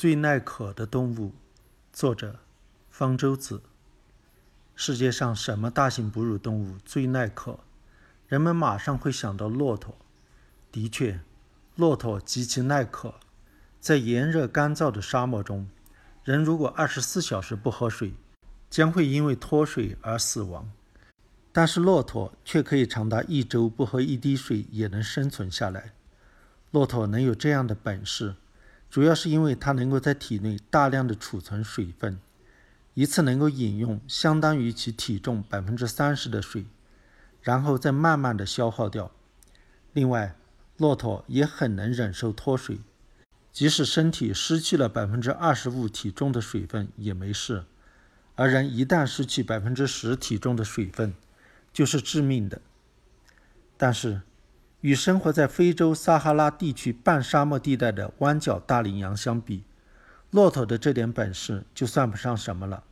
最耐渴的动物，作者方舟子。世界上什么大型哺乳动物最耐渴？人们马上会想到骆驼。的确，骆驼极其耐渴。在炎热干燥的沙漠中，人如果二十四小时不喝水，将会因为脱水而死亡。但是骆驼却可以长达一周不喝一滴水也能生存下来。骆驼能有这样的本事。主要是因为它能够在体内大量的储存水分，一次能够饮用相当于其体重百分之三十的水，然后再慢慢的消耗掉。另外，骆驼也很能忍受脱水，即使身体失去了百分之二十五体重的水分也没事，而人一旦失去百分之十体重的水分，就是致命的。但是。与生活在非洲撒哈拉地区半沙漠地带的弯角大羚羊相比，骆驼的这点本事就算不上什么了。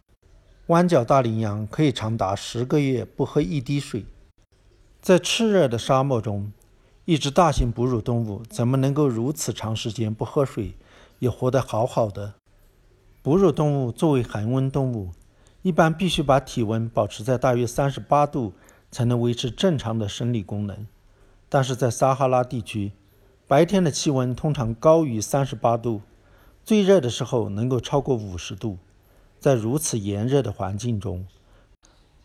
弯角大羚羊可以长达十个月不喝一滴水，在炽热的沙漠中，一只大型哺乳动物怎么能够如此长时间不喝水，也活得好好的？哺乳动物作为恒温动物，一般必须把体温保持在大约三十八度，才能维持正常的生理功能。但是在撒哈拉地区，白天的气温通常高于三十八度，最热的时候能够超过五十度。在如此炎热的环境中，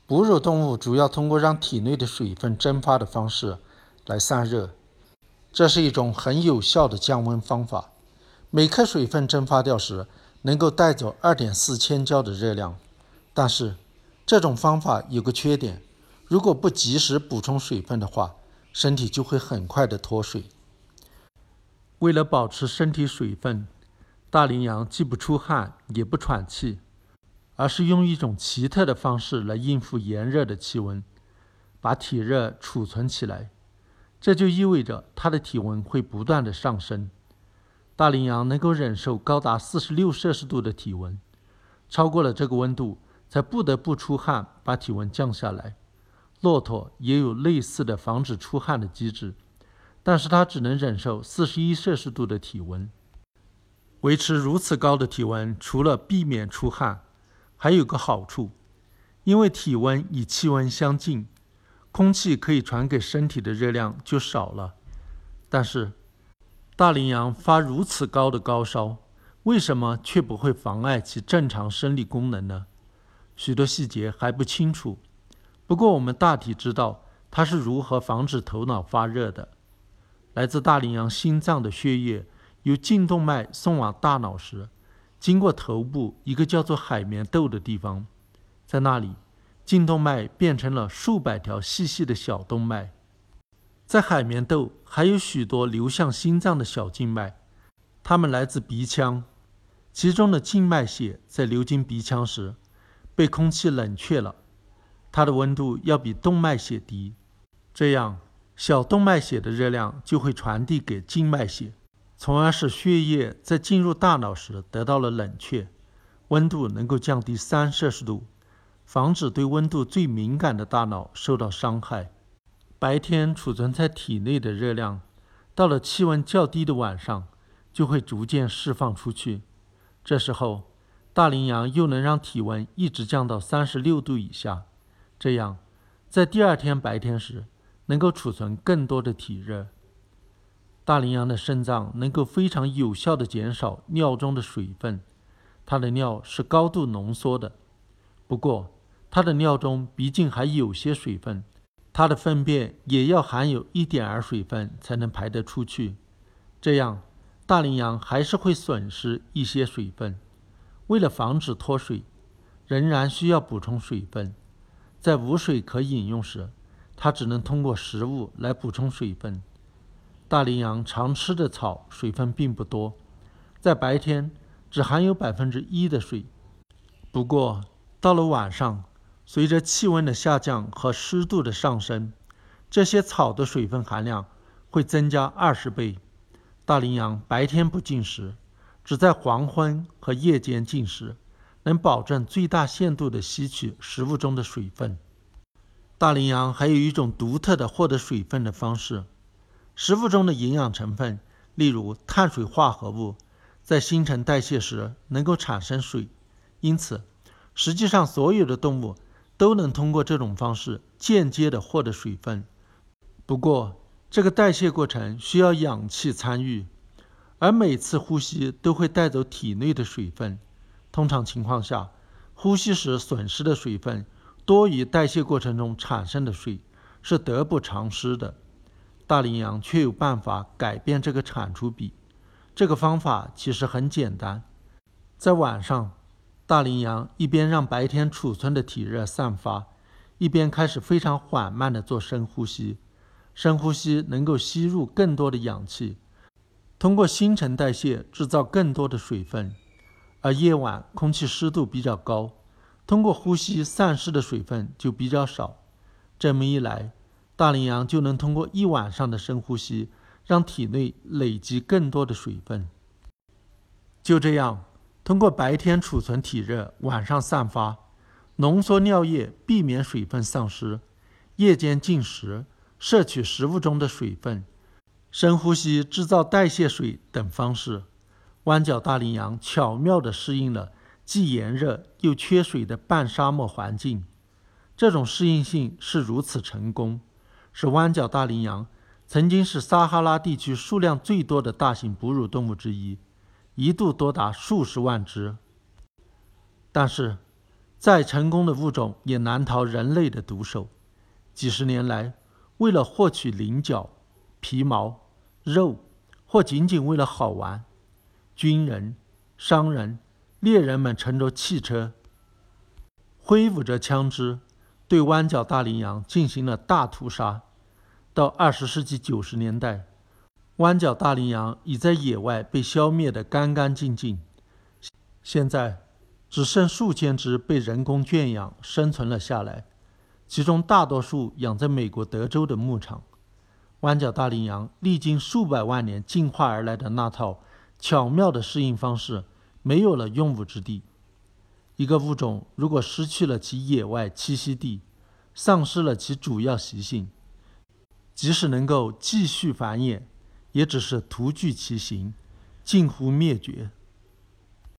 哺乳动物主要通过让体内的水分蒸发的方式来散热。这是一种很有效的降温方法。每克水分蒸发掉时，能够带走二点四千焦的热量。但是，这种方法有个缺点：如果不及时补充水分的话，身体就会很快的脱水。为了保持身体水分，大羚羊既不出汗也不喘气，而是用一种奇特的方式来应付炎热的气温，把体热储存起来。这就意味着它的体温会不断的上升。大羚羊能够忍受高达四十六摄氏度的体温，超过了这个温度，才不得不出汗把体温降下来。骆驼也有类似的防止出汗的机制，但是它只能忍受四十一摄氏度的体温。维持如此高的体温，除了避免出汗，还有个好处，因为体温与气温相近，空气可以传给身体的热量就少了。但是，大羚羊发如此高的高烧，为什么却不会妨碍其正常生理功能呢？许多细节还不清楚。不过，我们大体知道它是如何防止头脑发热的。来自大羚羊心脏的血液由颈动脉送往大脑时，经过头部一个叫做海绵窦的地方，在那里，颈动脉变成了数百条细细的小动脉。在海绵窦还有许多流向心脏的小静脉，它们来自鼻腔，其中的静脉血在流经鼻腔时，被空气冷却了。它的温度要比动脉血低，这样小动脉血的热量就会传递给静脉血，从而使血液在进入大脑时得到了冷却，温度能够降低三摄氏度，防止对温度最敏感的大脑受到伤害。白天储存在体内的热量，到了气温较低的晚上，就会逐渐释放出去。这时候，大羚羊又能让体温一直降到三十六度以下。这样，在第二天白天时，能够储存更多的体热。大羚羊的肾脏能够非常有效地减少尿中的水分，它的尿是高度浓缩的。不过，它的尿中毕竟还有些水分，它的粪便也要含有一点儿水分才能排得出去。这样，大羚羊还是会损失一些水分。为了防止脱水，仍然需要补充水分。在无水可饮用时，它只能通过食物来补充水分。大羚羊常吃的草水分并不多，在白天只含有百分之一的水。不过到了晚上，随着气温的下降和湿度的上升，这些草的水分含量会增加二十倍。大羚羊白天不进食，只在黄昏和夜间进食。能保证最大限度地吸取食物中的水分。大羚羊还有一种独特的获得水分的方式：食物中的营养成分，例如碳水化合物，在新陈代谢时能够产生水，因此，实际上所有的动物都能通过这种方式间接的获得水分。不过，这个代谢过程需要氧气参与，而每次呼吸都会带走体内的水分。通常情况下，呼吸时损失的水分多于代谢过程中产生的水，是得不偿失的。大羚羊却有办法改变这个产出比。这个方法其实很简单，在晚上，大羚羊一边让白天储存的体热散发，一边开始非常缓慢地做深呼吸。深呼吸能够吸入更多的氧气，通过新陈代谢制造更多的水分。而夜晚空气湿度比较高，通过呼吸散失的水分就比较少。这么一来，大羚羊就能通过一晚上的深呼吸，让体内累积更多的水分。就这样，通过白天储存体热，晚上散发，浓缩尿液，避免水分丧失；夜间进食。摄取食物中的水分，深呼吸制造代谢水等方式，弯角大羚羊巧妙地适应了既炎热又缺水的半沙漠环境。这种适应性是如此成功，使弯角大羚羊曾经是撒哈拉地区数量最多的大型哺乳动物之一，一度多达数十万只。但是，再成功的物种也难逃人类的毒手。几十年来，为了获取鳞角、皮毛、肉，或仅仅为了好玩，军人、商人、猎人们乘着汽车，挥舞着枪支，对弯角大羚羊进行了大屠杀。到二十世纪九十年代，弯角大羚羊已在野外被消灭得干干净净，现在只剩数千只被人工圈养生存了下来。其中大多数养在美国德州的牧场。弯角大羚羊历经数百万年进化而来的那套巧妙的适应方式，没有了用武之地。一个物种如果失去了其野外栖息地，丧失了其主要习性，即使能够继续繁衍，也只是徒具其形，近乎灭绝。